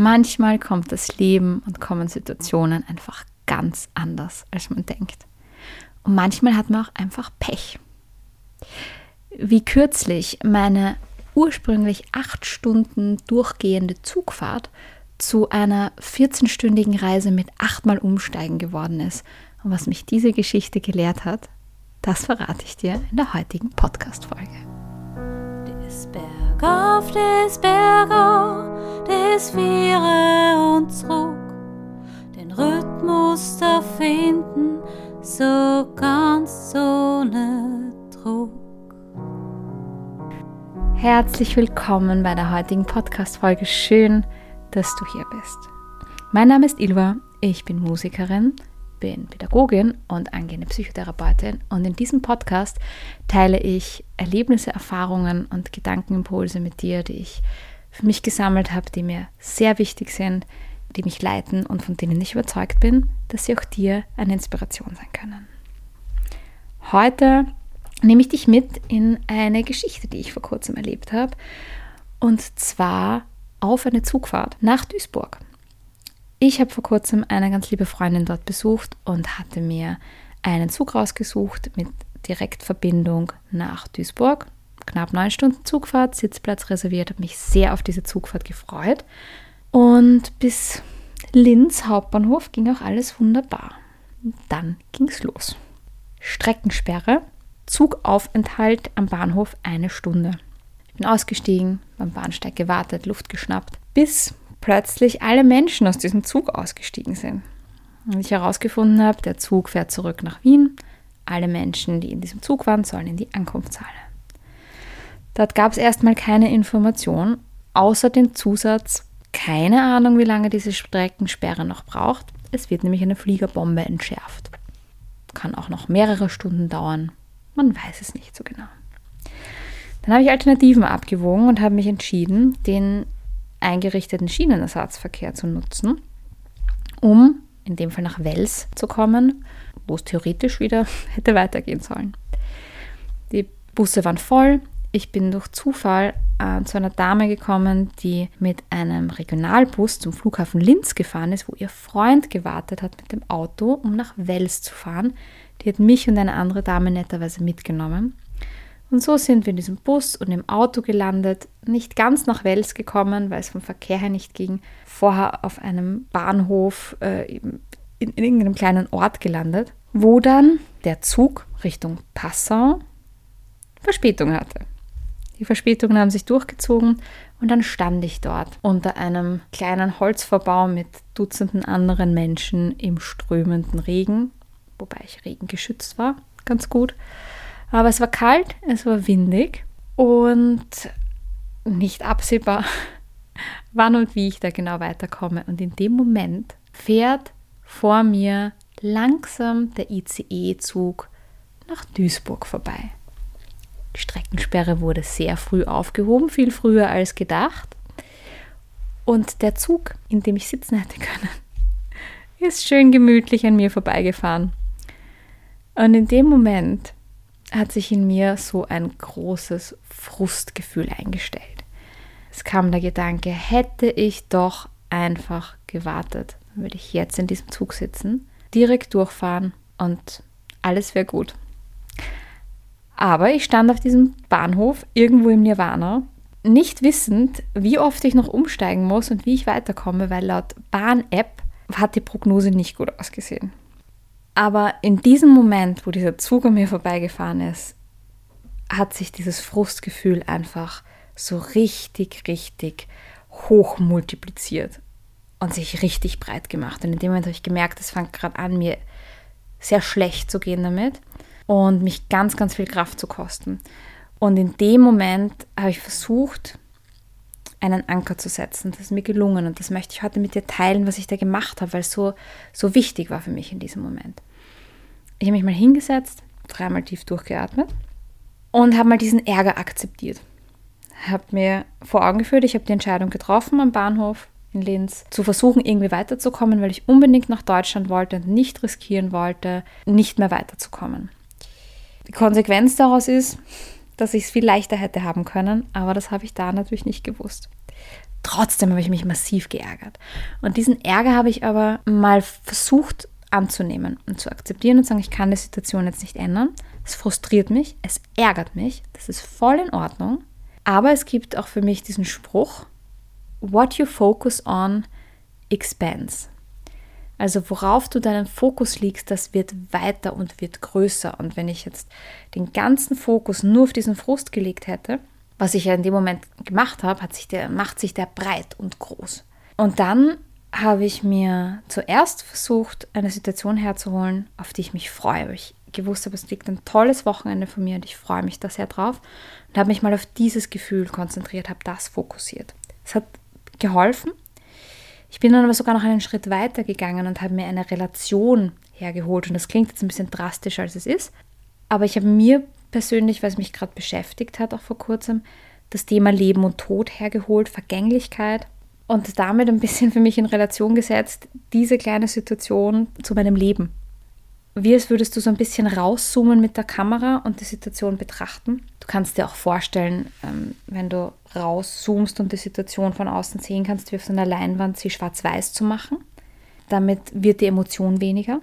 Manchmal kommt das Leben und kommen Situationen einfach ganz anders, als man denkt. Und manchmal hat man auch einfach Pech. Wie kürzlich meine ursprünglich acht Stunden durchgehende Zugfahrt zu einer 14-stündigen Reise mit achtmal Umsteigen geworden ist. Und was mich diese Geschichte gelehrt hat, das verrate ich dir in der heutigen Podcast-Folge. Des Berg auf des Berger, des Viere und zurück, den Rhythmus da finden, so ganz ohne Druck. Herzlich willkommen bei der heutigen Podcast-Folge. Schön, dass du hier bist. Mein Name ist Ilva, ich bin Musikerin, bin Pädagogin und angehende Psychotherapeutin und in diesem Podcast teile ich Erlebnisse, Erfahrungen und Gedankenimpulse mit dir, die ich für mich gesammelt habe, die mir sehr wichtig sind, die mich leiten und von denen ich überzeugt bin, dass sie auch dir eine Inspiration sein können. Heute nehme ich dich mit in eine Geschichte, die ich vor kurzem erlebt habe. Und zwar auf eine Zugfahrt nach Duisburg. Ich habe vor kurzem eine ganz liebe Freundin dort besucht und hatte mir einen Zug rausgesucht mit Direktverbindung nach Duisburg. Knapp neun Stunden Zugfahrt, Sitzplatz reserviert, habe mich sehr auf diese Zugfahrt gefreut. Und bis Linz Hauptbahnhof ging auch alles wunderbar. dann ging es los. Streckensperre, Zugaufenthalt am Bahnhof eine Stunde. Ich bin ausgestiegen, beim Bahnsteig gewartet, Luft geschnappt, bis plötzlich alle Menschen aus diesem Zug ausgestiegen sind. Und ich herausgefunden habe, der Zug fährt zurück nach Wien. Alle Menschen, die in diesem Zug waren, sollen in die Ankunftshalle. Dort gab es erstmal keine Information, außer den Zusatz, keine Ahnung, wie lange diese Streckensperre noch braucht. Es wird nämlich eine Fliegerbombe entschärft. Kann auch noch mehrere Stunden dauern. Man weiß es nicht so genau. Dann habe ich Alternativen abgewogen und habe mich entschieden, den eingerichteten Schienenersatzverkehr zu nutzen, um in dem Fall nach Wels zu kommen, wo es theoretisch wieder hätte weitergehen sollen. Die Busse waren voll. Ich bin durch Zufall äh, zu einer Dame gekommen, die mit einem Regionalbus zum Flughafen Linz gefahren ist, wo ihr Freund gewartet hat mit dem Auto, um nach Wels zu fahren. Die hat mich und eine andere Dame netterweise mitgenommen. Und so sind wir in diesem Bus und im Auto gelandet, nicht ganz nach Wels gekommen, weil es vom Verkehr her nicht ging, vorher auf einem Bahnhof äh, in, in irgendeinem kleinen Ort gelandet, wo dann der Zug Richtung Passau Verspätung hatte. Die Verspätungen haben sich durchgezogen und dann stand ich dort unter einem kleinen Holzverbau mit Dutzenden anderen Menschen im strömenden Regen, wobei ich regengeschützt war, ganz gut. Aber es war kalt, es war windig und nicht absehbar, wann und wie ich da genau weiterkomme. Und in dem Moment fährt vor mir langsam der ICE-Zug nach Duisburg vorbei. Die Streckensperre wurde sehr früh aufgehoben, viel früher als gedacht. Und der Zug, in dem ich sitzen hätte können, ist schön gemütlich an mir vorbeigefahren. Und in dem Moment hat sich in mir so ein großes Frustgefühl eingestellt. Es kam der Gedanke, hätte ich doch einfach gewartet, würde ich jetzt in diesem Zug sitzen, direkt durchfahren und alles wäre gut. Aber ich stand auf diesem Bahnhof irgendwo im Nirvana, nicht wissend, wie oft ich noch umsteigen muss und wie ich weiterkomme, weil laut Bahn-App hat die Prognose nicht gut ausgesehen. Aber in diesem Moment, wo dieser Zug an mir vorbeigefahren ist, hat sich dieses Frustgefühl einfach so richtig, richtig hoch multipliziert und sich richtig breit gemacht. Und in dem Moment habe ich gemerkt, es fängt gerade an, mir sehr schlecht zu gehen damit und mich ganz, ganz viel Kraft zu kosten. Und in dem Moment habe ich versucht, einen Anker zu setzen. Das ist mir gelungen und das möchte ich heute mit dir teilen, was ich da gemacht habe, weil es so, so wichtig war für mich in diesem Moment. Ich habe mich mal hingesetzt, dreimal tief durchgeatmet und habe mal diesen Ärger akzeptiert. Habe mir vor Augen geführt, ich habe die Entscheidung getroffen am Bahnhof in Linz, zu versuchen, irgendwie weiterzukommen, weil ich unbedingt nach Deutschland wollte und nicht riskieren wollte, nicht mehr weiterzukommen. Die Konsequenz daraus ist, dass ich es viel leichter hätte haben können, aber das habe ich da natürlich nicht gewusst. Trotzdem habe ich mich massiv geärgert. Und diesen Ärger habe ich aber mal versucht anzunehmen und zu akzeptieren und zu sagen, ich kann die Situation jetzt nicht ändern. Es frustriert mich, es ärgert mich, das ist voll in Ordnung. Aber es gibt auch für mich diesen Spruch, what you focus on expands. Also worauf du deinen Fokus legst, das wird weiter und wird größer. Und wenn ich jetzt den ganzen Fokus nur auf diesen Frust gelegt hätte, was ich ja in dem Moment gemacht habe, hat sich der, macht sich der breit und groß. Und dann habe ich mir zuerst versucht, eine Situation herzuholen, auf die ich mich freue. Weil ich gewusst habe, es liegt ein tolles Wochenende von mir und ich freue mich da sehr drauf. Und habe mich mal auf dieses Gefühl konzentriert, habe das fokussiert. Es hat geholfen, ich bin dann aber sogar noch einen Schritt weiter gegangen und habe mir eine Relation hergeholt. Und das klingt jetzt ein bisschen drastischer, als es ist. Aber ich habe mir persönlich, weil es mich gerade beschäftigt hat, auch vor kurzem, das Thema Leben und Tod hergeholt, Vergänglichkeit. Und damit ein bisschen für mich in Relation gesetzt, diese kleine Situation zu meinem Leben wie als würdest du so ein bisschen rauszoomen mit der Kamera und die Situation betrachten. Du kannst dir auch vorstellen, ähm, wenn du rauszoomst und die Situation von außen sehen kannst, wie auf so einer Leinwand sie schwarz-weiß zu machen. Damit wird die Emotion weniger.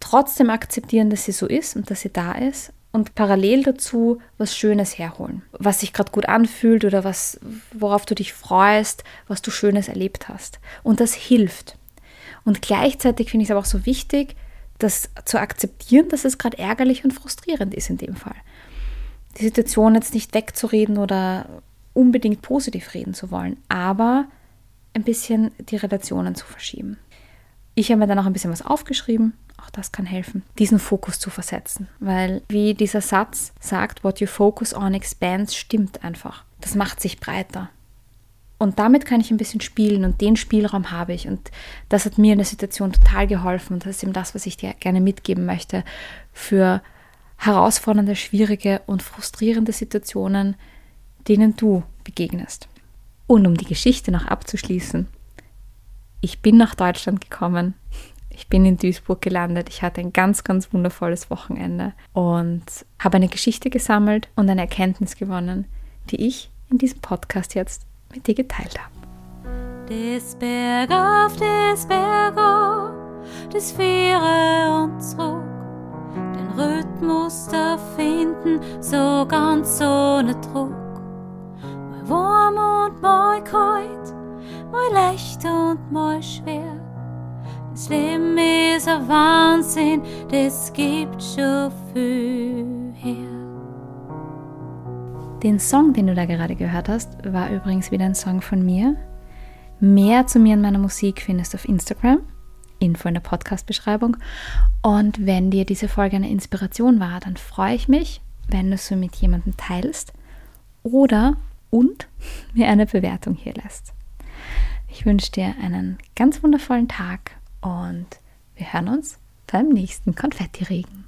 Trotzdem akzeptieren, dass sie so ist und dass sie da ist und parallel dazu was Schönes herholen, was sich gerade gut anfühlt oder was, worauf du dich freust, was du Schönes erlebt hast. Und das hilft. Und gleichzeitig finde ich es aber auch so wichtig, das zu akzeptieren, dass es gerade ärgerlich und frustrierend ist in dem Fall. Die Situation jetzt nicht wegzureden oder unbedingt positiv reden zu wollen, aber ein bisschen die Relationen zu verschieben. Ich habe mir dann auch ein bisschen was aufgeschrieben, auch das kann helfen, diesen Fokus zu versetzen, weil wie dieser Satz sagt, what you focus on expands, stimmt einfach. Das macht sich breiter. Und damit kann ich ein bisschen spielen und den Spielraum habe ich. Und das hat mir in der Situation total geholfen. Und das ist eben das, was ich dir gerne mitgeben möchte für herausfordernde, schwierige und frustrierende Situationen, denen du begegnest. Und um die Geschichte noch abzuschließen, ich bin nach Deutschland gekommen. Ich bin in Duisburg gelandet. Ich hatte ein ganz, ganz wundervolles Wochenende und habe eine Geschichte gesammelt und eine Erkenntnis gewonnen, die ich in diesem Podcast jetzt mit dir geteilt habe. Des Berg auf des Berg des Viere und zurück, den Rhythmus da finden, so ganz ohne Druck. Mal warm und mal kalt, mal leicht und mal schwer. Das Leben ist ein Wahnsinn, das gibt schon viel her. Den Song, den du da gerade gehört hast, war übrigens wieder ein Song von mir. Mehr zu mir und meiner Musik findest du auf Instagram, Info in der Podcast-Beschreibung. Und wenn dir diese Folge eine Inspiration war, dann freue ich mich, wenn du sie mit jemandem teilst oder und mir eine Bewertung hier lässt. Ich wünsche dir einen ganz wundervollen Tag und wir hören uns beim nächsten Konfetti-Regen.